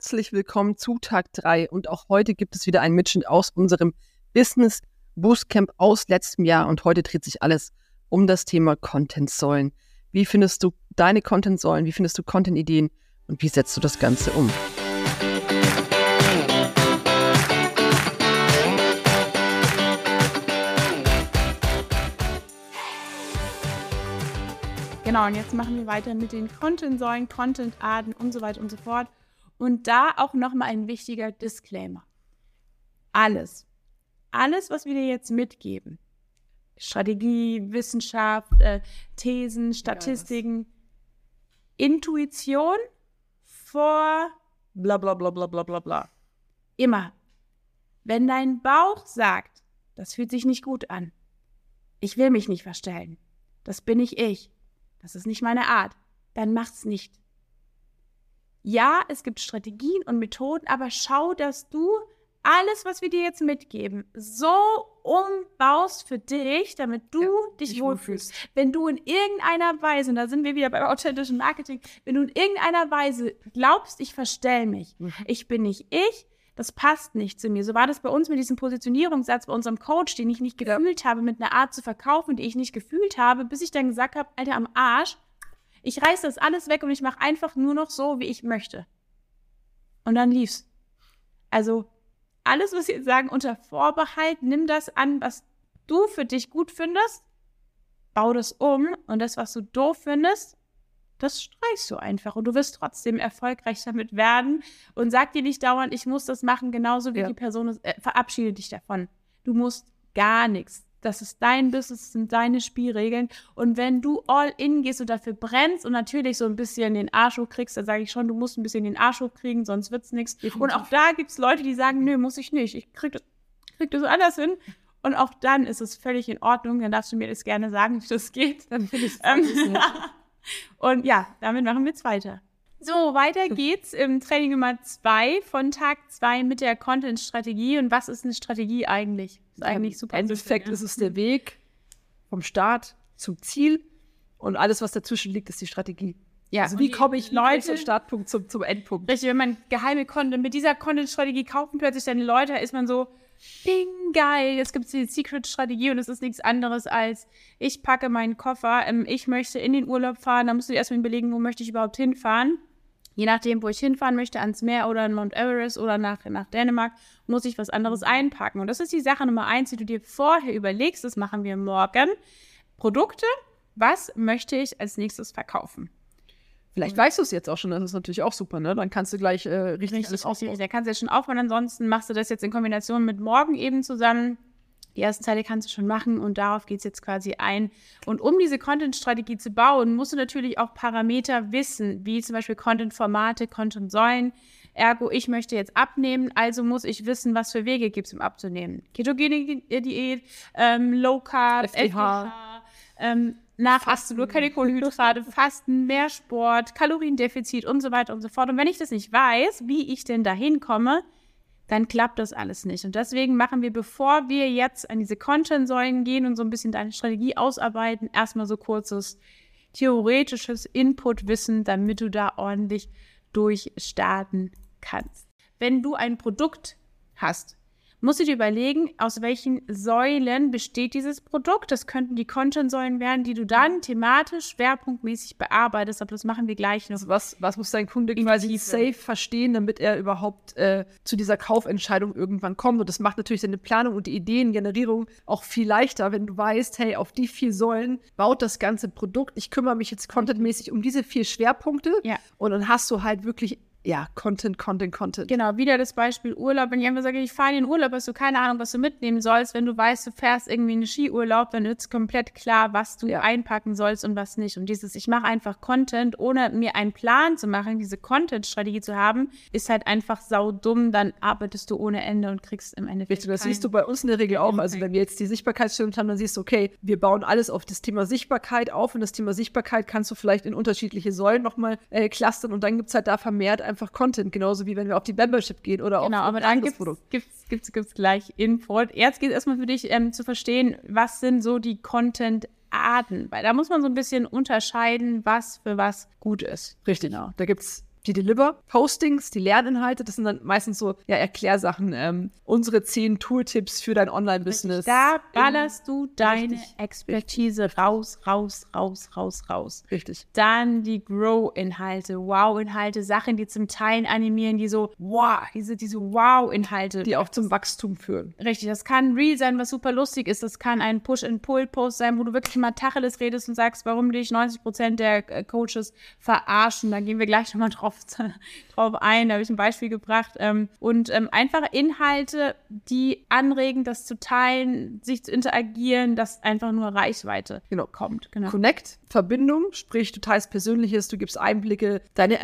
Herzlich willkommen zu Tag 3 und auch heute gibt es wieder einen Mitschnitt aus unserem Business Boostcamp aus letztem Jahr und heute dreht sich alles um das Thema Content-Säulen. Wie findest du deine Content-Säulen? Wie findest du Content-Ideen und wie setzt du das Ganze um? Genau, und jetzt machen wir weiter mit den Content-Säulen, Content-Arten und so weiter und so fort. Und da auch nochmal ein wichtiger Disclaimer. Alles, alles, was wir dir jetzt mitgeben, Strategie, Wissenschaft, äh, Thesen, Statistiken, Intuition vor bla bla bla bla bla bla bla. Immer. Wenn dein Bauch sagt, das fühlt sich nicht gut an, ich will mich nicht verstellen, das bin ich ich, das ist nicht meine Art, dann mach's nicht ja, es gibt Strategien und Methoden, aber schau, dass du alles, was wir dir jetzt mitgeben, so umbaust für dich, damit du ja, dich wohlfühlst. Wenn du in irgendeiner Weise, und da sind wir wieder beim authentischen Marketing, wenn du in irgendeiner Weise glaubst, ich verstell mich, mhm. ich bin nicht ich, das passt nicht zu mir. So war das bei uns mit diesem Positionierungssatz bei unserem Coach, den ich nicht gefühlt ja. habe, mit einer Art zu verkaufen, die ich nicht gefühlt habe, bis ich dann gesagt habe, Alter, am Arsch, ich reiße das alles weg und ich mache einfach nur noch so, wie ich möchte. Und dann lief's. Also alles, was sie jetzt sagen, unter Vorbehalt, nimm das an, was du für dich gut findest, bau das um und das, was du doof findest, das streichst du einfach und du wirst trotzdem erfolgreich damit werden und sag dir nicht dauernd, ich muss das machen, genauso wie ja. die Person ist, äh, verabschiede dich davon. Du musst gar nichts. Das ist dein Business, das sind deine Spielregeln. Und wenn du all in gehst und dafür brennst und natürlich so ein bisschen den Arsch hochkriegst, dann sage ich schon, du musst ein bisschen den Arsch hochkriegen, sonst wird's nichts. Und auch da gibt es Leute, die sagen, nö, muss ich nicht. Ich krieg das, krieg das anders hin. Und auch dann ist es völlig in Ordnung. Dann darfst du mir das gerne sagen, wie das geht. Dann finde ich es ähm, Und ja, damit machen wir jetzt weiter. So, weiter geht's im Training Nummer zwei von Tag zwei mit der Content-Strategie. Und was ist eine Strategie eigentlich? Ist eigentlich super. Im Endeffekt ist es der Weg vom Start zum Ziel und alles, was dazwischen liegt, ist die Strategie. Ja, also wie komme ich Leute vom Startpunkt zum, zum Endpunkt? Richtig, wenn man geheime Content mit dieser Content-Strategie kaufen plötzlich deine Leute, ist man so, bing, geil, jetzt gibt es die Secret-Strategie und es ist nichts anderes als, ich packe meinen Koffer, ähm, ich möchte in den Urlaub fahren, da musst du dir erstmal überlegen, wo möchte ich überhaupt hinfahren je nachdem, wo ich hinfahren möchte, ans Meer oder in Mount Everest oder nach, nach Dänemark, muss ich was anderes einpacken. Und das ist die Sache Nummer eins, die du dir vorher überlegst. Das machen wir morgen. Produkte, was möchte ich als nächstes verkaufen? Vielleicht weißt du es jetzt auch schon, das ist natürlich auch super, ne? Dann kannst du gleich äh, richtig, richtig alles aufbauen. Da kannst du jetzt schon aufbauen, ansonsten machst du das jetzt in Kombination mit morgen eben zusammen die ersten Teile kannst du schon machen und darauf geht es jetzt quasi ein. Und um diese Content-Strategie zu bauen, musst du natürlich auch Parameter wissen, wie zum Beispiel Content-Formate, Content-Säulen. Ergo, ich möchte jetzt abnehmen, also muss ich wissen, was für Wege gibt es, um abzunehmen. Ketogene Diät, ähm, Low Carb, FDH, FDH ähm, Nachfasten, nur keine Kohlenhydrate, Fasten, mehr Sport, Kaloriendefizit und so weiter und so fort. Und wenn ich das nicht weiß, wie ich denn dahin komme, dann klappt das alles nicht. Und deswegen machen wir, bevor wir jetzt an diese Content-Säulen gehen und so ein bisschen deine Strategie ausarbeiten, erstmal so kurzes theoretisches Input-Wissen, damit du da ordentlich durchstarten kannst. Wenn du ein Produkt hast, musst du dir überlegen, aus welchen Säulen besteht dieses Produkt. Das könnten die Content-Säulen werden, die du dann thematisch, schwerpunktmäßig bearbeitest, aber das machen wir gleich noch. Also was, was muss dein Kunde quasi safe verstehen, damit er überhaupt äh, zu dieser Kaufentscheidung irgendwann kommt? Und das macht natürlich seine Planung und die Ideengenerierung auch viel leichter, wenn du weißt, hey, auf die vier Säulen baut das ganze Produkt. Ich kümmere mich jetzt contentmäßig um diese vier Schwerpunkte. Ja. Und dann hast du halt wirklich ja, Content, Content, Content. Genau, wieder das Beispiel Urlaub. Wenn ich einfach sage, ich fahre in den Urlaub, hast du keine Ahnung, was du mitnehmen sollst. Wenn du weißt, du fährst irgendwie in den Skiurlaub, dann ist komplett klar, was du ja. einpacken sollst und was nicht. Und dieses, ich mache einfach Content, ohne mir einen Plan zu machen, diese Content-Strategie zu haben, ist halt einfach saudumm. Dann arbeitest du ohne Ende und kriegst im Endeffekt. Richtig, das siehst du bei uns in der Regel auch. Also wenn wir jetzt die Sichtbarkeitsstellung haben, dann siehst du, okay, wir bauen alles auf das Thema Sichtbarkeit auf und das Thema Sichtbarkeit kannst du vielleicht in unterschiedliche Säulen nochmal äh, clustern und dann gibt es halt da vermehrt einfach einfach Content, genauso wie wenn wir auf die Membership gehen oder genau, auf aber dann gibt's, Produkt. Gibt's, gibt's, gibt's gleich Info. Jetzt geht es erstmal für dich ähm, zu verstehen, was sind so die Content-Arten, weil da muss man so ein bisschen unterscheiden, was für was gut ist. Richtig, genau. Da gibt es die Deliver-Postings, die Lerninhalte. Das sind dann meistens so ja, Erklärsachen. Ähm, unsere zehn Tooltips für dein Online-Business. Da ballerst du deine Richtig. Expertise raus, raus, raus, raus, raus. Richtig. Dann die Grow-Inhalte, Wow-Inhalte, Sachen, die zum Teil animieren, die so, wow, diese, diese Wow-Inhalte. Die auch zum Wachstum führen. Richtig, das kann Real sein, was super lustig ist. Das kann ein Push-and-Pull-Post sein, wo du wirklich mal Tacheles redest und sagst, warum dich 90 Prozent der äh, Coaches verarschen. Da gehen wir gleich nochmal drauf, drauf ein. Da habe ich ein Beispiel gebracht. Ähm, und ähm, einfache Inhalte, die anregen, das zu teilen, sich zu interagieren, dass einfach nur Reichweite genau. kommt. Genau. Connect, Verbindung, sprich, du teilst Persönliches, du gibst Einblicke, deine,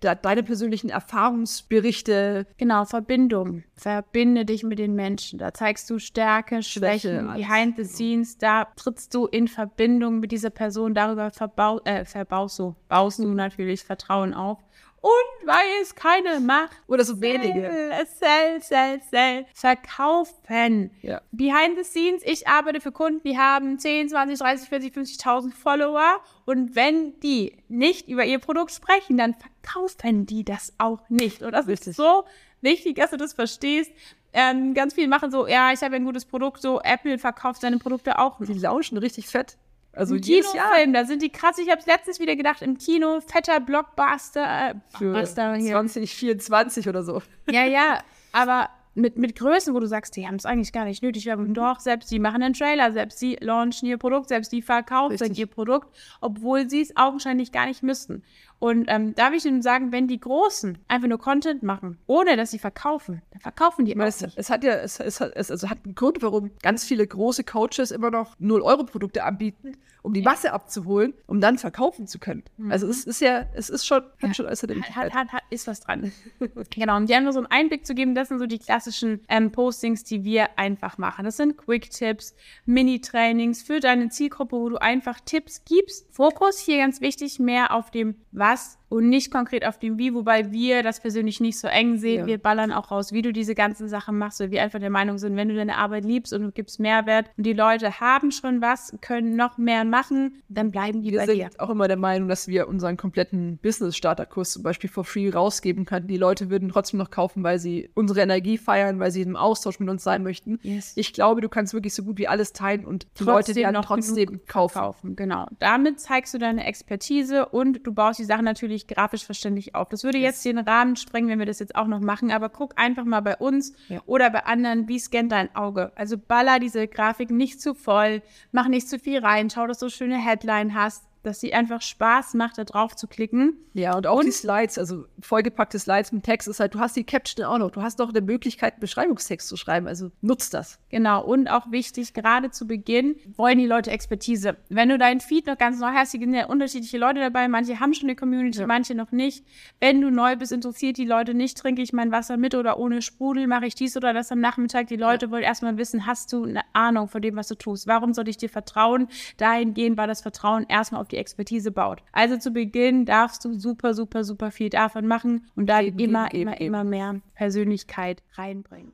deine persönlichen Erfahrungsberichte. Genau, Verbindung. Verbinde dich mit den Menschen. Da zeigst du Stärke, Schwäche, behind the scenes. Da trittst du in Verbindung mit dieser Person. Darüber verbau äh, verbaust du, baust du natürlich Vertrauen auf. Und weil es keine macht. Oder so wenige. Sell, sell, sell. Verkaufen. Ja. Behind the scenes, ich arbeite für Kunden, die haben 10, 20, 30, 40, 50.000 Follower. Und wenn die nicht über ihr Produkt sprechen, dann verkaufen die das auch nicht. Und das ist so wichtig, dass du das verstehst. Ähm, ganz viele machen so, ja, ich habe ein gutes Produkt, so Apple verkauft seine Produkte auch. Die lauschen richtig fett. Also Im Kinofilm, da sind die krass. Ich habe es letztens wieder gedacht, im Kino, fetter Blockbuster. Äh, Für Blockbuster hier. 2024 oder so. Ja, ja, aber mit, mit Größen, wo du sagst, die haben es eigentlich gar nicht nötig. Aber doch, selbst die machen einen Trailer, selbst die launchen ihr Produkt, selbst die verkaufen ihr Produkt, obwohl sie es augenscheinlich gar nicht müssten. Und ähm, darf ich Ihnen sagen, wenn die Großen einfach nur Content machen, ohne dass sie verkaufen, dann verkaufen die immer. Es, es, hat ja, es, es, hat, es also hat einen Grund, warum ganz viele große Coaches immer noch 0-Euro-Produkte anbieten, um die Masse abzuholen, um dann verkaufen zu können. Mhm. Also es ist ja, es ist schon, hat ja. schon äußerlich. Hat, hat, hat, ist was dran. genau, um dir nur so einen Einblick zu geben, das sind so die klassischen ähm, Postings, die wir einfach machen. Das sind Quick-Tipps, Mini-Trainings für deine Zielgruppe, wo du einfach Tipps gibst. Fokus hier ganz wichtig, mehr auf dem Was und nicht konkret auf dem Wie, wobei wir das persönlich nicht so eng sehen. Ja. Wir ballern auch raus, wie du diese ganzen Sachen machst, weil wir einfach der Meinung sind, wenn du deine Arbeit liebst und du gibst Mehrwert und die Leute haben schon was, können noch mehr machen, dann bleiben die wir bei dir. Wir sind auch immer der Meinung, dass wir unseren kompletten Business-Starter-Kurs zum Beispiel for free rausgeben können. Die Leute würden trotzdem noch kaufen, weil sie unsere Energie feiern, weil sie im Austausch mit uns sein möchten. Yes. Ich glaube, du kannst wirklich so gut wie alles teilen und die trotzdem Leute werden trotzdem kaufen. kaufen. Genau. Damit zeigst du deine Expertise und du baust die Sachen natürlich grafisch verständlich auf. Das würde jetzt den Rahmen sprengen, wenn wir das jetzt auch noch machen, aber guck einfach mal bei uns ja. oder bei anderen, wie scannt dein Auge. Also baller diese Grafik nicht zu voll, mach nicht zu viel rein, schau, dass du schöne Headline hast dass sie einfach Spaß macht, da drauf zu klicken. Ja, und auch und, die Slides, also vollgepackte Slides mit Text ist halt, du hast die Caption auch noch. Du hast doch eine Möglichkeit, einen Beschreibungstext zu schreiben. Also nutzt das. Genau. Und auch wichtig, gerade zu Beginn wollen die Leute Expertise. Wenn du deinen Feed noch ganz neu hast, sind ja unterschiedliche Leute dabei. Manche haben schon eine Community, ja. manche noch nicht. Wenn du neu bist, interessiert die Leute nicht, trinke ich mein Wasser mit oder ohne Sprudel, mache ich dies oder das am Nachmittag. Die Leute ja. wollen erstmal wissen, hast du eine Ahnung von dem, was du tust? Warum soll ich dir vertrauen? Dahingehend war das Vertrauen erstmal auf die Expertise baut. Also zu Beginn darfst du super, super, super viel davon machen und dann eben, immer, eben, immer, eben. immer mehr Persönlichkeit reinbringen.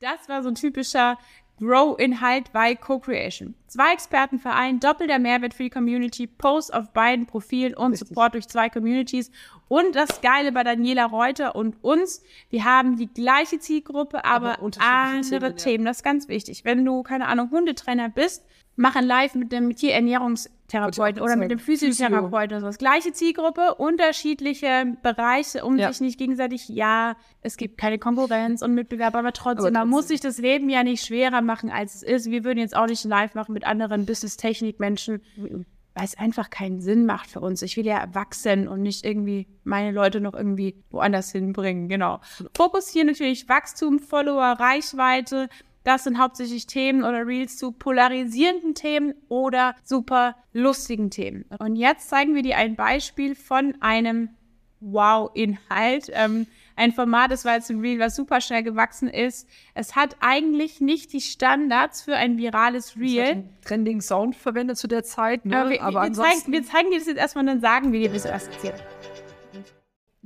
Das war so ein typischer Grow-Inhalt bei Co-Creation. Zwei Experten vereinen, doppelter Mehrwert für die Community, Posts auf beiden Profilen und Richtig. Support durch zwei Communities. Und das Geile bei Daniela Reuter und uns, wir haben die gleiche Zielgruppe, aber, aber andere Themen, Themen. Das ist ganz wichtig. Wenn du, keine Ahnung, Hundetrainer bist, mach ein Live mit dem Tierernährungs- Therapeuten oder mit dem Physiotherapeuten oder so. Gleiche Zielgruppe, unterschiedliche Bereiche, um ja. sich nicht gegenseitig, ja, es gibt keine Konkurrenz und Mitbewerber, aber trotzdem, aber man muss sich das Leben ja nicht schwerer machen, als es ist. Wir würden jetzt auch nicht live machen mit anderen Business-Technik-Menschen, weil es einfach keinen Sinn macht für uns. Ich will ja wachsen und nicht irgendwie meine Leute noch irgendwie woanders hinbringen. Genau. Fokus hier natürlich Wachstum, Follower, Reichweite, das sind hauptsächlich Themen oder Reels zu polarisierenden Themen oder super lustigen Themen. Und jetzt zeigen wir dir ein Beispiel von einem Wow-Inhalt. Ähm, ein Format, das war jetzt ein Reel, was super schnell gewachsen ist. Es hat eigentlich nicht die Standards für ein virales Reel. Trending Sound verwendet zu der Zeit, ne? Aber wir, Aber wir, zeigen, wir zeigen dir das jetzt erstmal und dann sagen wir dir, wie es erst erzählt.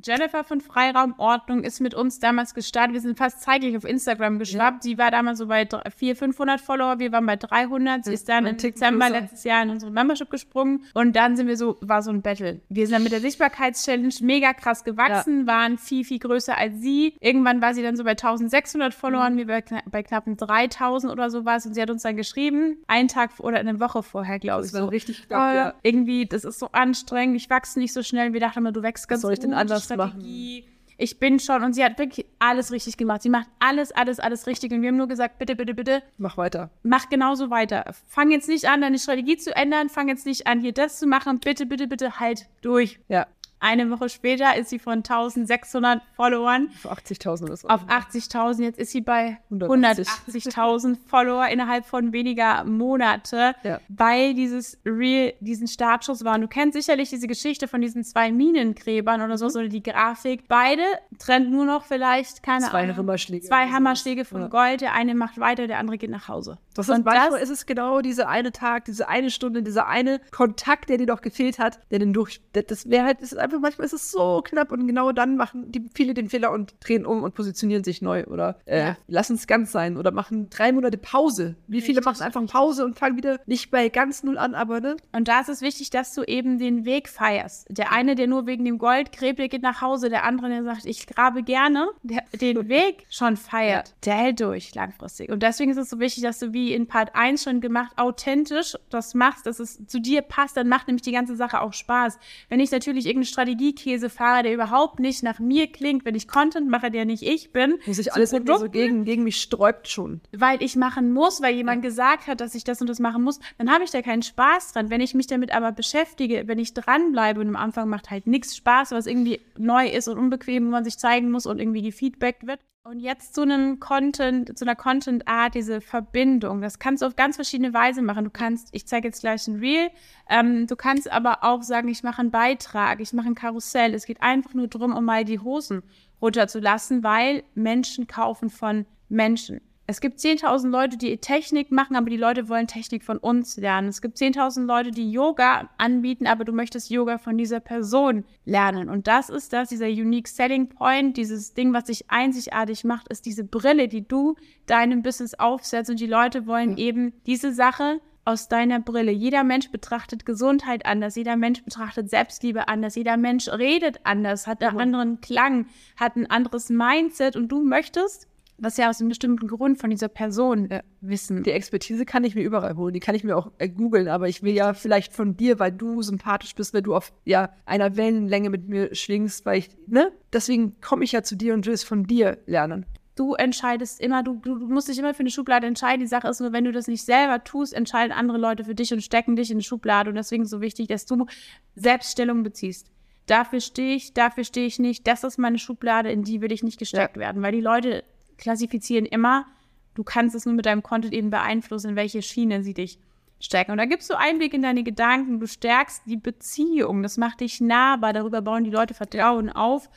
Jennifer von Freiraumordnung ist mit uns damals gestartet. Wir sind fast zeitgleich auf Instagram geschwappt. Sie war damals so bei 400, 500 Follower. Wir waren bei 300. Sie ist dann im Dezember größer. letztes Jahr in unsere Membership gesprungen. Und dann sind wir so, war so ein Battle. Wir sind dann mit der Sichtbarkeitschallenge mega krass gewachsen, ja. waren viel, viel größer als sie. Irgendwann war sie dann so bei 1600 Followern. Mhm. Wir waren bei knapp 3000 oder sowas. Und sie hat uns dann geschrieben, einen Tag oder eine Woche vorher, glaube ich. Das war so. richtig knapp, oh, ja. Irgendwie, das ist so anstrengend. Ich wachse nicht so schnell. Wir dachten immer, du wächst ganz Was soll ich denn anders Strategie. Machen. Ich bin schon und sie hat wirklich alles richtig gemacht. Sie macht alles, alles, alles richtig. Und wir haben nur gesagt, bitte, bitte, bitte. Mach weiter. Mach genauso weiter. Fang jetzt nicht an, deine Strategie zu ändern. Fang jetzt nicht an, hier das zu machen. Bitte, bitte, bitte, halt durch. Ja. Eine Woche später ist sie von 1600 Followern auf 80.000 oder so. Auf 80.000. Jetzt ist sie bei 180.000 Follower innerhalb von weniger Monate, ja. weil dieses Real, diesen Startschuss war. Und du kennst sicherlich diese Geschichte von diesen zwei Minengräbern oder so, mhm. oder die Grafik. Beide trennt nur noch vielleicht, keine zwei Ahnung. Hammerschläge. Zwei Hammerschläge von ja. Gold. Der eine macht weiter, der andere geht nach Hause. Das ist, manchmal das, ist es genau dieser eine Tag, diese eine Stunde, dieser eine Kontakt, der dir noch gefehlt hat, der den durch, das wäre halt, das ist einfach manchmal ist es so knapp und genau dann machen die viele den Fehler und drehen um und positionieren sich neu oder äh, ja. lassen es ganz sein oder machen drei Monate Pause. Wie richtig, viele machen einfach Pause und fangen wieder nicht bei ganz null an, aber ne? Und da ist es wichtig, dass du eben den Weg feierst. Der eine, der nur wegen dem Gold gräbt, der geht nach Hause. Der andere, der sagt, ich grabe gerne, der den Weg schon feiert, ja. der hält durch langfristig. Und deswegen ist es so wichtig, dass du wie in Part 1 schon gemacht, authentisch das machst, dass es zu dir passt, dann macht nämlich die ganze Sache auch Spaß. Wenn ich natürlich irgendeine Strategie Käsefahrer, der überhaupt nicht nach mir klingt, wenn ich Content mache, der nicht ich bin. Muss ich alles irgendwie so gegen, gegen mich sträubt schon. Weil ich machen muss, weil jemand gesagt hat, dass ich das und das machen muss, dann habe ich da keinen Spaß dran. Wenn ich mich damit aber beschäftige, wenn ich dranbleibe und am Anfang macht halt nichts Spaß, was irgendwie neu ist und unbequem, wo man sich zeigen muss und irgendwie gefeedbackt wird. Und jetzt zu einem Content, zu einer Content-Art, diese Verbindung. Das kannst du auf ganz verschiedene Weise machen. Du kannst, ich zeige jetzt gleich ein Reel, ähm, du kannst aber auch sagen, ich mache einen Beitrag, ich mache ein Karussell. Es geht einfach nur darum, um mal die Hosen runterzulassen, weil Menschen kaufen von Menschen. Es gibt 10.000 Leute, die Technik machen, aber die Leute wollen Technik von uns lernen. Es gibt 10.000 Leute, die Yoga anbieten, aber du möchtest Yoga von dieser Person lernen. Und das ist das, dieser Unique Selling Point, dieses Ding, was dich einzigartig macht, ist diese Brille, die du deinem Business aufsetzt. Und die Leute wollen eben diese Sache aus deiner Brille. Jeder Mensch betrachtet Gesundheit anders, jeder Mensch betrachtet Selbstliebe anders, jeder Mensch redet anders, hat einen anderen Klang, hat ein anderes Mindset und du möchtest das ja aus einem bestimmten Grund von dieser Person äh, wissen. Die Expertise kann ich mir überall holen, die kann ich mir auch äh, googeln, aber ich will ja vielleicht von dir, weil du sympathisch bist, weil du auf ja, einer Wellenlänge mit mir schwingst, weil ich, ne? Deswegen komme ich ja zu dir und will es von dir lernen. Du entscheidest immer, du, du, musst dich immer für eine Schublade entscheiden. Die Sache ist nur, wenn du das nicht selber tust, entscheiden andere Leute für dich und stecken dich in eine Schublade. Und deswegen ist es so wichtig, dass du Selbststellung beziehst dafür stehe ich, dafür stehe ich nicht, das ist meine Schublade, in die will ich nicht gesteckt ja. werden, weil die Leute klassifizieren immer, du kannst es nur mit deinem Content eben beeinflussen, in welche Schiene sie dich stärken. Und da gibst du Einblick in deine Gedanken, du stärkst die Beziehung, das macht dich nahbar, darüber bauen die Leute Vertrauen auf.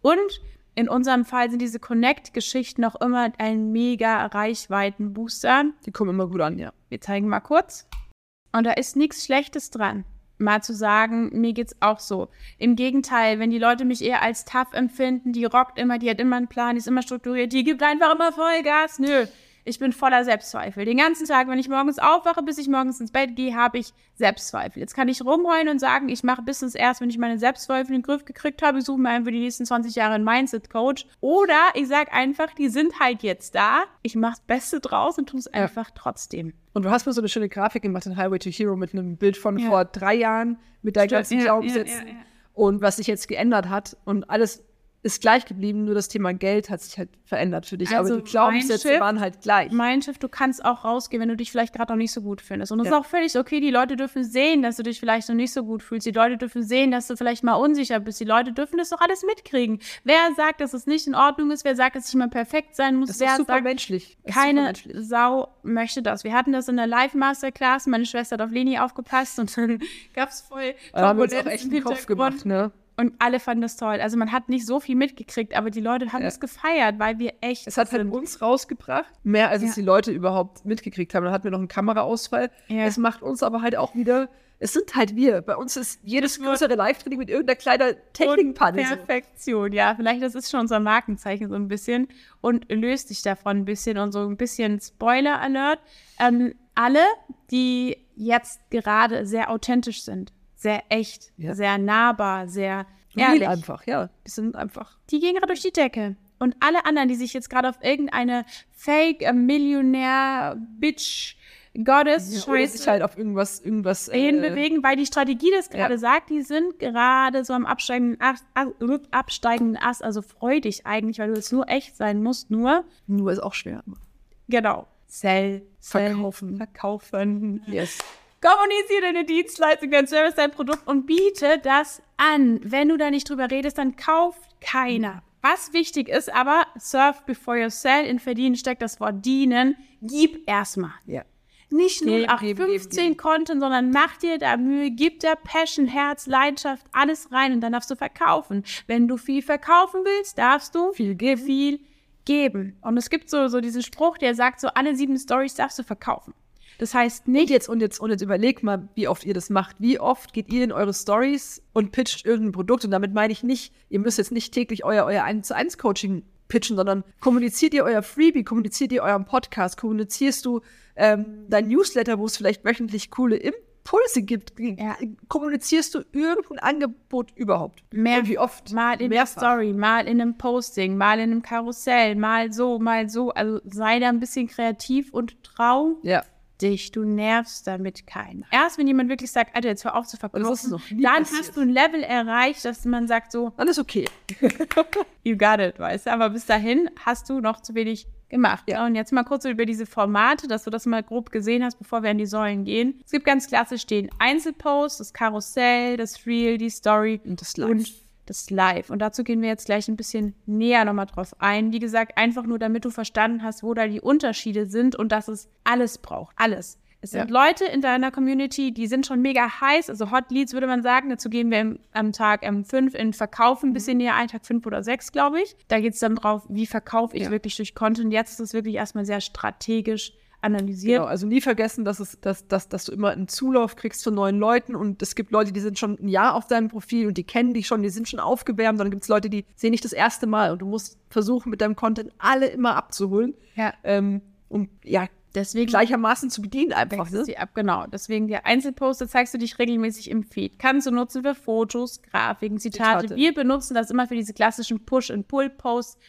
Und in unserem Fall sind diese Connect-Geschichten auch immer ein mega Reichweiten-Booster. Die kommen immer gut an, ja. Wir zeigen mal kurz. Und da ist nichts Schlechtes dran mal zu sagen, mir geht's auch so. Im Gegenteil, wenn die Leute mich eher als tough empfinden, die rockt immer, die hat immer einen Plan, die ist immer strukturiert, die gibt einfach immer Vollgas. Nö, ich bin voller Selbstzweifel. Den ganzen Tag, wenn ich morgens aufwache, bis ich morgens ins Bett gehe, habe ich Selbstzweifel. Jetzt kann ich rumheulen und sagen, ich mache Business erst, wenn ich meine Selbstzweifel in den Griff gekriegt habe. Ich suche mir einfach die nächsten 20 Jahre einen Mindset-Coach. Oder ich sage einfach, die sind halt jetzt da. Ich mache das Beste draus und tue es einfach trotzdem. Und du hast mir so eine schöne Grafik gemacht in Highway to Hero mit einem Bild von ja. vor drei Jahren mit deinen ganzen Glaubenssätzen ja, ja, und was sich jetzt geändert hat und alles ist gleich geblieben, nur das Thema Geld hat sich halt verändert für dich. Also aber die Glaubenssätze Schiff, waren halt gleich. Mein Schiff, du kannst auch rausgehen, wenn du dich vielleicht gerade noch nicht so gut findest. Und es ja. ist auch völlig okay, die Leute dürfen sehen, dass du dich vielleicht noch nicht so gut fühlst. Die Leute dürfen sehen, dass du vielleicht mal unsicher bist. Die Leute dürfen das doch alles mitkriegen. Wer sagt, dass es nicht in Ordnung ist? Wer sagt, dass ich immer perfekt sein muss? Das Wer ist super sagt, menschlich. keine menschlich. Sau möchte das. Wir hatten das in der Live-Masterclass. Meine Schwester hat auf Leni aufgepasst und dann gab es voll Da haben wir uns auch echt einen Kopf gemacht, ne? Und alle fanden das toll. Also man hat nicht so viel mitgekriegt, aber die Leute haben Ja. es gefeiert, weil wir echt. Es hat halt sind. uns rausgebracht, mehr als Ja. es die Leute überhaupt mitgekriegt haben. Dann hatten wir noch einen Kameraausfall. Ja. Es macht uns aber halt auch wieder, es sind halt wir. Bei uns ist jedes größere Live-Training mit irgendeiner kleinen Technikpanne. Perfektion, ja. Vielleicht das ist schon unser Markenzeichen so ein bisschen und löst dich davon ein bisschen und so ein bisschen Spoiler-Alert. Ähm, alle, die jetzt gerade sehr authentisch sind, sehr echt, Ja. sehr nahbar, sehr Real ehrlich, einfach, ja. Die sind einfach. die gehen gerade durch die Decke. Und alle anderen, die sich jetzt gerade auf irgendeine Fake-Millionär-Bitch Goddess Oder Scheiße sich halt auf irgendwas, irgendwas. äh, hinbewegen, weil die Strategie das gerade Ja. sagt, die sind gerade so am absteigenden Ast, Ast, absteigenden Ast, also freu dich eigentlich, weil du jetzt nur echt sein musst, nur, Nur ist auch schwer. genau, sell, sell, Verkaufen. verkaufen. Yes. Kommuniziere deine Dienstleistung, dein Service, dein Produkt und biete das an. Wenn du da nicht drüber redest, dann kauft keiner. Was wichtig ist aber, serve before you sell, in verdienen steckt das Wort dienen, gib erstmal. Ja. Nicht Geben, 0815 geben, geben. Content, sondern mach dir da Mühe, gib da Passion, Herz, Leidenschaft, alles rein und dann darfst du verkaufen. Wenn du viel verkaufen willst, darfst du Viel geben. viel geben. Und es gibt so, so diesen Spruch, der sagt so, alle sieben Stories darfst du verkaufen. Das heißt Und nicht, jetzt, und jetzt, und jetzt überlegt mal, wie oft ihr das macht. Wie oft geht ihr in eure Stories und pitcht irgendein Produkt? Und damit meine ich nicht, ihr müsst jetzt nicht täglich euer, euer 1 zu 1 Coaching pitchen, sondern kommuniziert ihr euer Freebie, kommuniziert ihr euren Podcast, kommunizierst du ähm, dein Newsletter, wo es vielleicht wöchentlich coole Impulse gibt, Ja. kommunizierst du irgendein Angebot überhaupt? Mehr- und wie oft? mal in der. Story, mal in einem Posting, mal in einem Karussell, mal so, mal so. Also sei da ein bisschen kreativ und trau Ja. Dich. Du nervst damit keinen. Erst wenn jemand wirklich sagt, Alter, jetzt hör auf zu verkaufen, dann passiert. hast du ein Level erreicht, dass man sagt so, Dann ist okay. you got it, weißt du. Aber bis dahin hast du noch zu wenig gemacht. Ja. Und jetzt mal kurz über diese Formate, dass du das mal grob gesehen hast, bevor wir an die Säulen gehen. Es gibt ganz klassisch den Einzelpost, das Karussell, das Reel, die Story Und das Live. und das Live. Und dazu gehen wir jetzt gleich ein bisschen näher nochmal drauf ein. Wie gesagt, einfach nur, damit du verstanden hast, wo da die Unterschiede sind und dass es alles braucht. Alles. Es sind Leute in deiner Community, die sind schon mega heiß, also Hot Leads würde man sagen. Dazu gehen wir im, am Tag ähm, fünf in Verkaufen, ein bisschen näher ein, Tag fünf oder sechs, glaube ich. Da geht es dann drauf, wie verkaufe ich Ja. wirklich durch Content. Jetzt ist es wirklich erstmal sehr strategisch analysiert. Genau, also nie vergessen, dass, es, dass, dass, dass du immer einen Zulauf kriegst von neuen Leuten und es gibt Leute, die sind schon ein Jahr auf deinem Profil und die kennen dich schon, die sind schon aufgewärmt. Dann gibt es Leute, die sehen dich das erste Mal und du musst versuchen, mit deinem Content alle immer abzuholen, Ja. ähm, um ja Deswegen gleichermaßen zu bedienen einfach. Ne? sie ab, genau. Deswegen der Einzelposter zeigst du dich regelmäßig im Feed. Kannst du nutzen für Fotos, Grafiken, Zitate. Zitate. Wir benutzen das immer für diese klassischen Push-and-Pull-Posts. Und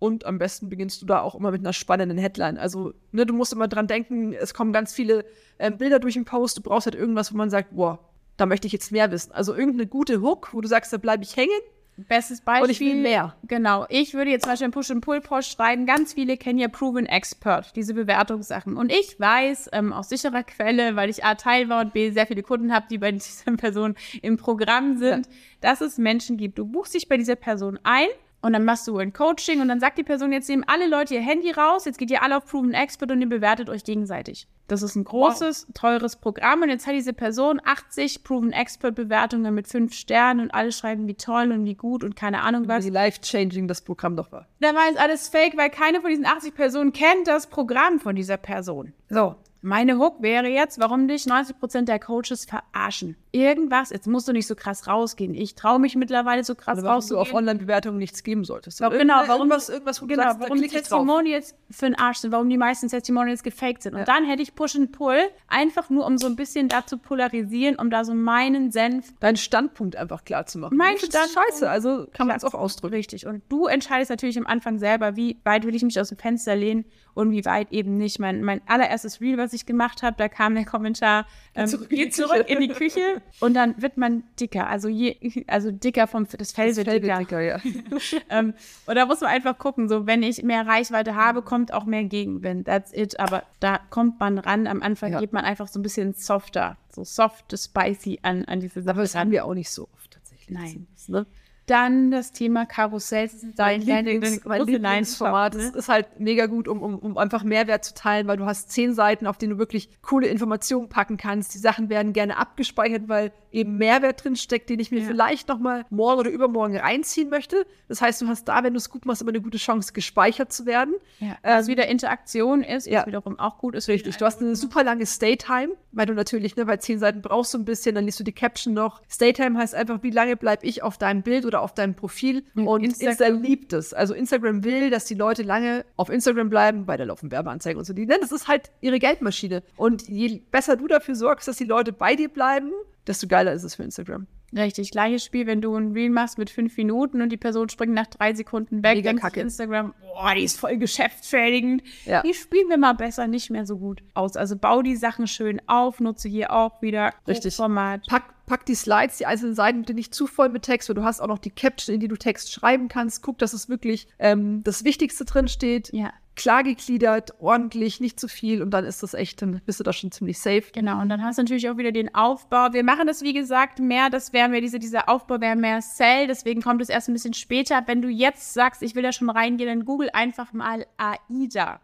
am besten beginnst du da auch immer mit einer spannenden Headline. Also, ne, du musst immer dran denken, es kommen ganz viele ähm, Bilder durch den Post, du brauchst halt irgendwas, wo man sagt, boah, da möchte ich jetzt mehr wissen. Also irgendeine gute Hook, wo du sagst, da bleibe ich hängen Bestes Beispiel. und ich will mehr. Genau. Ich würde jetzt zum Beispiel einen Push-and-Pull-Post schreiben. Ganz viele kennen ja Proven Expert, diese Bewertungssachen. Und ich weiß ähm, aus sicherer Quelle, weil ich A, Teil war und B, sehr viele Kunden habe, die bei dieser Person im Programm sind, dass es Menschen gibt. Du buchst dich bei dieser Person ein und dann machst du ein Coaching und dann sagt die Person, jetzt nehmen alle Leute ihr Handy raus, jetzt geht ihr alle auf Proven Expert und ihr bewertet euch gegenseitig. Das ist ein großes, teures Programm und jetzt hat diese Person 80 Proven Expert Bewertungen mit fünf Sternen und alle schreiben, wie toll und wie gut und keine Ahnung was. Wie life-changing das Programm doch war. Da war jetzt alles fake, weil keine von diesen 80 Personen kennt das Programm von dieser Person. So. Meine Hook wäre jetzt, warum dich 90% der Coaches verarschen. Irgendwas, jetzt musst du nicht so krass rausgehen. Ich traue mich mittlerweile so krass Also warum du auf rauszugehen. Online-Bewertungen nichts geben solltest. Warum- genau, warum- irgendwas, irgendwas wo du Genau, sagst, warum die. Testimonials für den Arsch sind, warum die meisten Testimonials gefaked sind. Und dann hätte ich Push and Pull, einfach nur um so ein bisschen da zu polarisieren, um da so meinen Senf Deinen Standpunkt einfach klar zu machen. Mein Standpunkt- scheiße, also kann man es auch ausdrücken. Richtig. Und du entscheidest natürlich am Anfang selber, wie weit will ich mich aus dem Fenster lehnen und wie weit eben nicht. Mein, mein allererstes Reel, was ich gemacht habe, da kam der Kommentar, ähm, geh zurück in die Küche und dann wird man dicker. Also, je, also dicker vom das Fell Das wird Fell dicker. wird dicker, ja. ähm, und da muss man einfach gucken, so wenn ich mehr Reichweite habe, kommt auch mehr Gegenwind. That's it. Aber da kommt man ran. Am Anfang Ja. geht man einfach so ein bisschen softer, so soft, spicy an, an diese Sache Aber das ran. haben wir auch nicht so oft tatsächlich. Nein. Das, ne? Dann das Thema Karussell. Das ist Dein Lieblings, mein Lieblingsformat. Leidenschaft, Das ist halt mega gut, um, um, um einfach Mehrwert zu teilen, weil du hast zehn Seiten, auf denen du wirklich coole Informationen packen kannst. Die Sachen werden gerne abgespeichert, weil eben Mehrwert drin steckt, den ich mir Ja. vielleicht noch mal morgen oder übermorgen reinziehen möchte. Das heißt, du hast da, wenn du es gut machst, immer eine gute Chance, gespeichert zu werden. Ja. Ähm, Was wieder Interaktion ist, ja. was wiederum auch gut ist. Richtig, du hast eine super lange Stay-Time, weil du natürlich, ne, bei zehn Seiten brauchst du ein bisschen, dann liest du die Caption noch. Stay-Time heißt einfach, wie lange bleibe ich auf deinem Bild oder auf deinem Profil. Und Instagram- Instagram liebt es. Also Instagram will, dass die Leute lange auf Instagram bleiben, weil da laufen Werbeanzeigen und so. Die, ne, das ist halt ihre Geldmaschine. Und je besser du dafür sorgst, dass die Leute bei dir bleiben, desto geiler ist es für Instagram. Richtig, gleiches Spiel, wenn du ein Reel machst mit fünf Minuten und die Person springt nach drei Sekunden weg, Mega kacke. Instagram, boah, die ist voll geschäftsschädigend. Ja. Die spielen wir mal besser nicht mehr so gut aus. Also bau die Sachen schön auf, nutze hier auch wieder Richtig. Format. Pack, pack die Slides, die einzelnen Seiten bitte nicht zu voll mit Text, weil du hast auch noch die Caption, in die du Text schreiben kannst. Guck, dass es wirklich ähm, das Wichtigste drin steht. Ja, Klar gegliedert, ordentlich, nicht zu viel und dann ist das echt, dann bist du da schon ziemlich safe. genau. Und dann hast du natürlich auch wieder den Aufbau. Wir machen das, wie gesagt, mehr, das wäre mehr, diese, dieser Aufbau wäre mehr Cell, deswegen kommt es erst ein bisschen später. Wenn du jetzt sagst, ich will da schon reingehen, dann google einfach mal AIDA.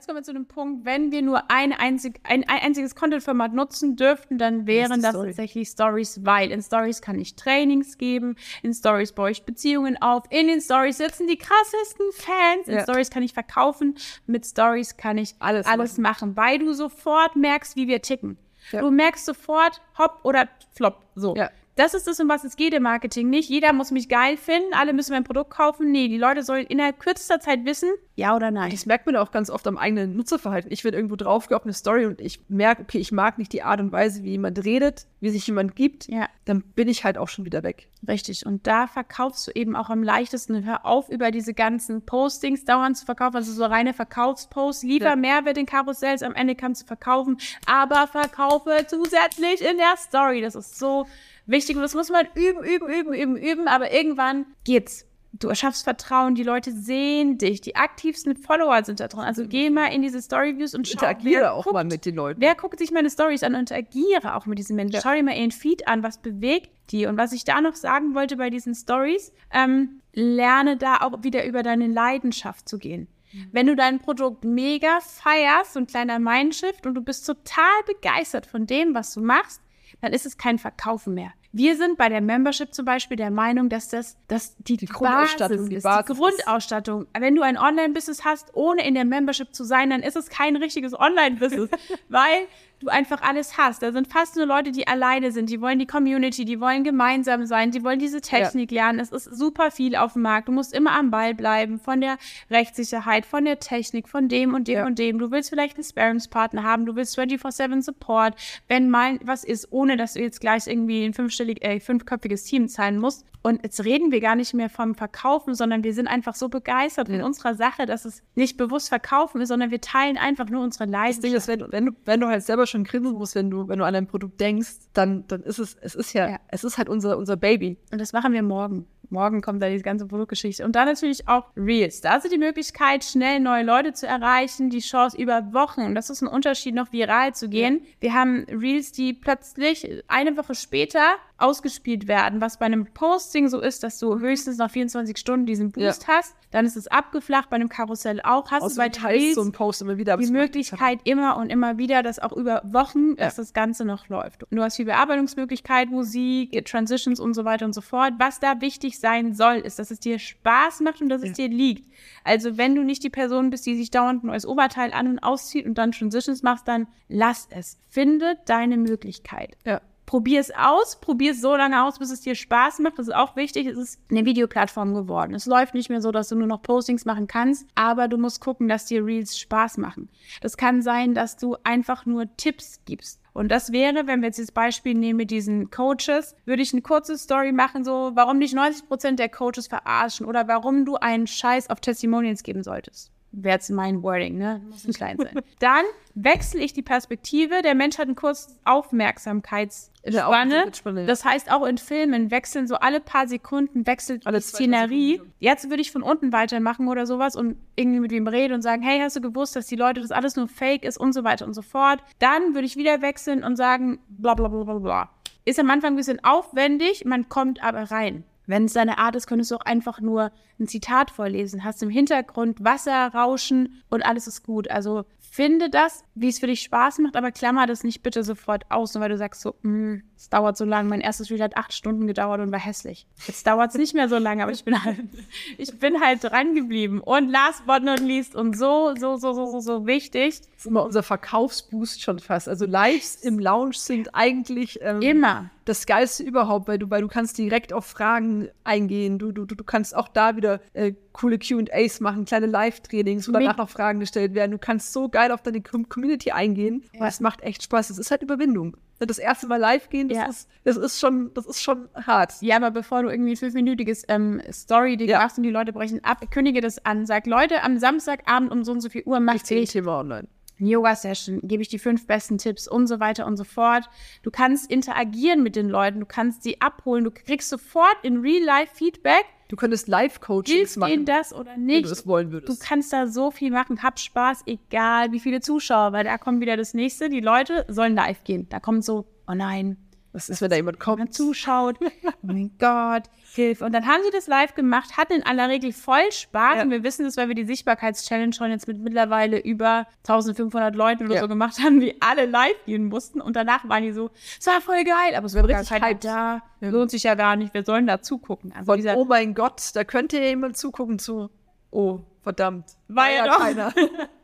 Jetzt kommen wir zu dem Punkt, wenn wir nur ein, einzig, ein, ein einziges Content-Format nutzen dürften, dann wären die das Story. tatsächlich Stories, weil in Stories kann ich Trainings geben, in Stories baue ich Beziehungen auf, in den Stories sitzen die krassesten Fans, in Ja. Stories kann ich verkaufen, mit Stories kann ich Alles alles machen, weil du sofort merkst, wie wir ticken. Ja. Du merkst sofort, hopp oder flop, so. Ja. Das ist das, um was es geht im Marketing. Nicht jeder muss mich geil finden, alle müssen mein Produkt kaufen. Nee, die Leute sollen innerhalb kürzester Zeit wissen, ja oder nein. Das merkt man auch ganz oft am eigenen Nutzerverhalten. Ich werde irgendwo draufgehe auf eine Story und ich merke, okay, ich mag nicht die Art und Weise, wie jemand redet, wie sich jemand gibt. Ja. Dann bin ich halt auch schon wieder weg. Richtig. Und da verkaufst du eben auch am leichtesten. Hör auf, über diese ganzen Postings dauernd zu verkaufen. Also so reine Verkaufsposts. Liefer Ja. Mehrwert in Karussells. Am Ende kannst du verkaufen. Aber verkaufe zusätzlich in der Story. Das ist so wichtig. Und das muss man üben, üben, üben, üben, üben. Aber irgendwann geht's. Du erschaffst Vertrauen, die Leute sehen dich, die aktivsten Follower sind da drin. Also geh mal in diese Storyviews und schau, Interagiere wer auch guckt mal mit den Leuten. Wer guckt sich meine Stories an und interagiere auch mit diesen Menschen? Schau dir mal ihren Feed an, was bewegt die? Und was ich da noch sagen wollte bei diesen Stories, ähm, lerne da auch wieder über deine Leidenschaft zu gehen. Wenn du dein Produkt mega feierst, so ein kleiner Mindshift und du bist total begeistert von dem, was du machst, dann ist es kein Verkaufen mehr. Wir sind bei der Membership zum Beispiel der Meinung, dass das dass die, Die Grundausstattung, die Basis ist, Basis die ist. Grundausstattung. Wenn du ein Online-Business hast, ohne in der Membership zu sein, dann ist es kein richtiges Online-Business, weil du einfach alles hast. Da sind fast nur Leute, die alleine sind, die wollen die Community, die wollen gemeinsam sein, die wollen diese Technik lernen. Es ist super viel auf dem Markt. Du musst immer am Ball bleiben von der Rechtssicherheit, von der Technik, von dem und dem Ja. und dem. Du willst vielleicht einen Sparringspartner haben, du willst 24-7 Support, wenn mal was ist, ohne dass du jetzt gleich irgendwie ein fünfstellig, äh, fünfköpfiges Team zahlen musst. Und jetzt reden wir gar nicht mehr vom Verkaufen, sondern wir sind einfach so begeistert von Ja. unserer Sache, dass es nicht bewusst Verkaufen ist, sondern wir teilen einfach nur unsere Das Ding ist, wenn, wenn, wenn du halt selber schon grinsen musst, wenn du, wenn du an dein Produkt denkst, dann, dann ist es, es ist ja, Ja. es ist halt unser, unser Baby. Und das machen wir morgen. Morgen kommt da die ganze Produktgeschichte. Und dann natürlich auch Reels. Da ist die Möglichkeit, schnell neue Leute zu erreichen, die Chance über Wochen, und das ist ein Unterschied, noch viral zu gehen. Wir haben Reels, die plötzlich eine Woche später ausgespielt werden, was bei einem Posting so ist, dass du höchstens nach 24 Stunden diesen Boost hast. Dann ist es abgeflacht, bei einem Karussell auch. Hast Außer du bei Reels so einen Post immer wieder. die Möglichkeit immer und immer wieder, dass auch über Wochen, dass das Ganze noch läuft. Und du hast viel Bearbeitungsmöglichkeit, Musik, Transitions und so weiter und so fort. Was da wichtig sein soll, ist, dass es dir Spaß macht und dass es dir liegt. Also wenn du nicht die Person bist, die sich dauernd ein neues Oberteil an- und auszieht und dann Transitions machst, dann lass es. Finde deine Möglichkeit. Ja. Probier es aus, probier es so lange aus, bis es dir Spaß macht. Das ist auch wichtig. Es ist eine Videoplattform geworden. Es läuft nicht mehr so, dass du nur noch Postings machen kannst, aber du musst gucken, dass dir Reels Spaß machen. Das kann sein, dass du einfach nur Tipps gibst. Und das wäre, wenn wir jetzt das Beispiel nehmen mit diesen Coaches, würde ich eine kurze Story machen, so, warum nicht 90 Prozent der Coaches verarschen oder warum du einen Scheiß auf Testimonials geben solltest. Wäre jetzt mein Wording, ne? Muss ein klein sein. Dann wechsle ich die Perspektive. Der Mensch hat eine kurze Aufmerksamkeitsspanne. Das heißt, auch in Filmen wechseln so alle paar Sekunden wechselt Alle die Szenerie. Jetzt würde ich von unten weitermachen oder sowas und irgendwie mit wem reden und sagen, hey, hast du gewusst, dass die Leute das alles nur Fake ist und so weiter und so fort. Dann würde ich wieder wechseln und sagen, bla bla bla bla bla. Ist am Anfang ein bisschen aufwendig, man kommt aber rein. Wenn es deine Art ist, könntest du auch einfach nur ein Zitat vorlesen. Hast im Hintergrund Wasser, Rauschen und alles ist gut. Also finde das, wie es für dich Spaß macht, aber klammer das nicht bitte sofort aus, nur weil du sagst so, "Mm, es dauert so lange. Mein erstes Reel hat acht Stunden gedauert und war hässlich. Jetzt dauert es nicht mehr so lange, aber ich bin halt, ich bin halt dran geblieben. Und last but not least und so, so, so, so, so, so wichtig. Das ist immer unser Verkaufsboost schon fast. Also Lives im Lounge sind eigentlich ähm, immer das Geilste überhaupt, weil du, weil du kannst direkt auf Fragen eingehen. Du, du, du kannst auch da wieder äh, coole QAs machen, kleine Live-Trainings, wo danach noch Fragen gestellt werden. Du kannst so geil auf deine Community eingehen. Ja. Es macht echt Spaß. Es ist halt Überwindung das erste Mal live gehen, das, ja. ist, das, ist, schon, das ist schon hart. Ja, aber bevor du irgendwie ein fünfminütiges ähm, Story ja. machst und die Leute brechen ab, kündige das an. Sag, Leute, am Samstagabend um so und so viel Uhr mache ich Thema online. Yoga-Session, gebe ich die fünf besten Tipps und so weiter und so fort. Du kannst interagieren mit den Leuten, du kannst sie abholen, du kriegst sofort in Real-Life Feedback Du könntest Live-Coachings machen. Ihnen das oder nicht? Wenn du es wollen würdest. Du kannst da so viel machen. Hab Spaß, egal wie viele Zuschauer, weil da kommt wieder das nächste. Die Leute sollen live gehen. Da kommt so, oh nein, was ist, wenn da jemand kommt? Jemand zuschaut. oh mein Gott, hilf. Und dann haben sie das live gemacht, hatten in aller Regel voll Spaß. Ja. Und wir wissen das, weil wir die Sichtbarkeitschallenge schon jetzt mit mittlerweile über 1500 Leuten oder ja. so gemacht haben, die alle live gehen mussten. Und danach waren die so, es war voll geil, aber es war richtig Hype da. Ja. Lohnt sich ja gar nicht, wir sollen da zugucken. Also Von, oh mein Gott, da könnte jemand zugucken zu, oh, verdammt. War, war ja, ja keiner.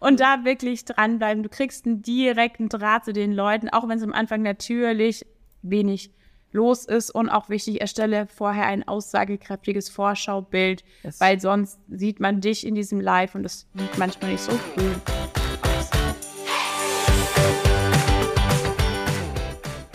Und da wirklich dranbleiben. Du kriegst einen direkten Draht zu den Leuten, auch wenn es am Anfang natürlich wenig los ist. Und auch wichtig, erstelle vorher ein aussagekräftiges Vorschaubild, yes. weil sonst sieht man dich in diesem Live und das sieht manchmal nicht so cool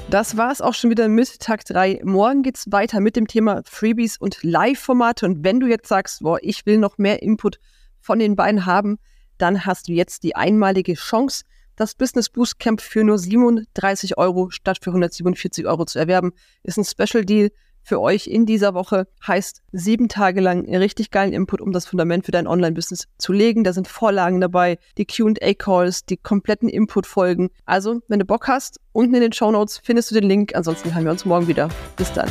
Das war es auch schon wieder mit Tag 3. Morgen geht es weiter mit dem Thema Freebies und Live-Formate. Und wenn du jetzt sagst, boah, ich will noch mehr Input von den beiden haben, dann hast du jetzt die einmalige Chance, das Business Boost Camp für nur 37 Euro statt für 147 Euro zu erwerben. Ist ein Special Deal für euch in dieser Woche. Heißt sieben Tage lang richtig geilen Input, um das Fundament für dein Online-Business zu legen. Da sind Vorlagen dabei, die QA-Calls, die kompletten Input-Folgen. Also, wenn du Bock hast, unten in den Show Notes findest du den Link. Ansonsten hören wir uns morgen wieder. Bis dann.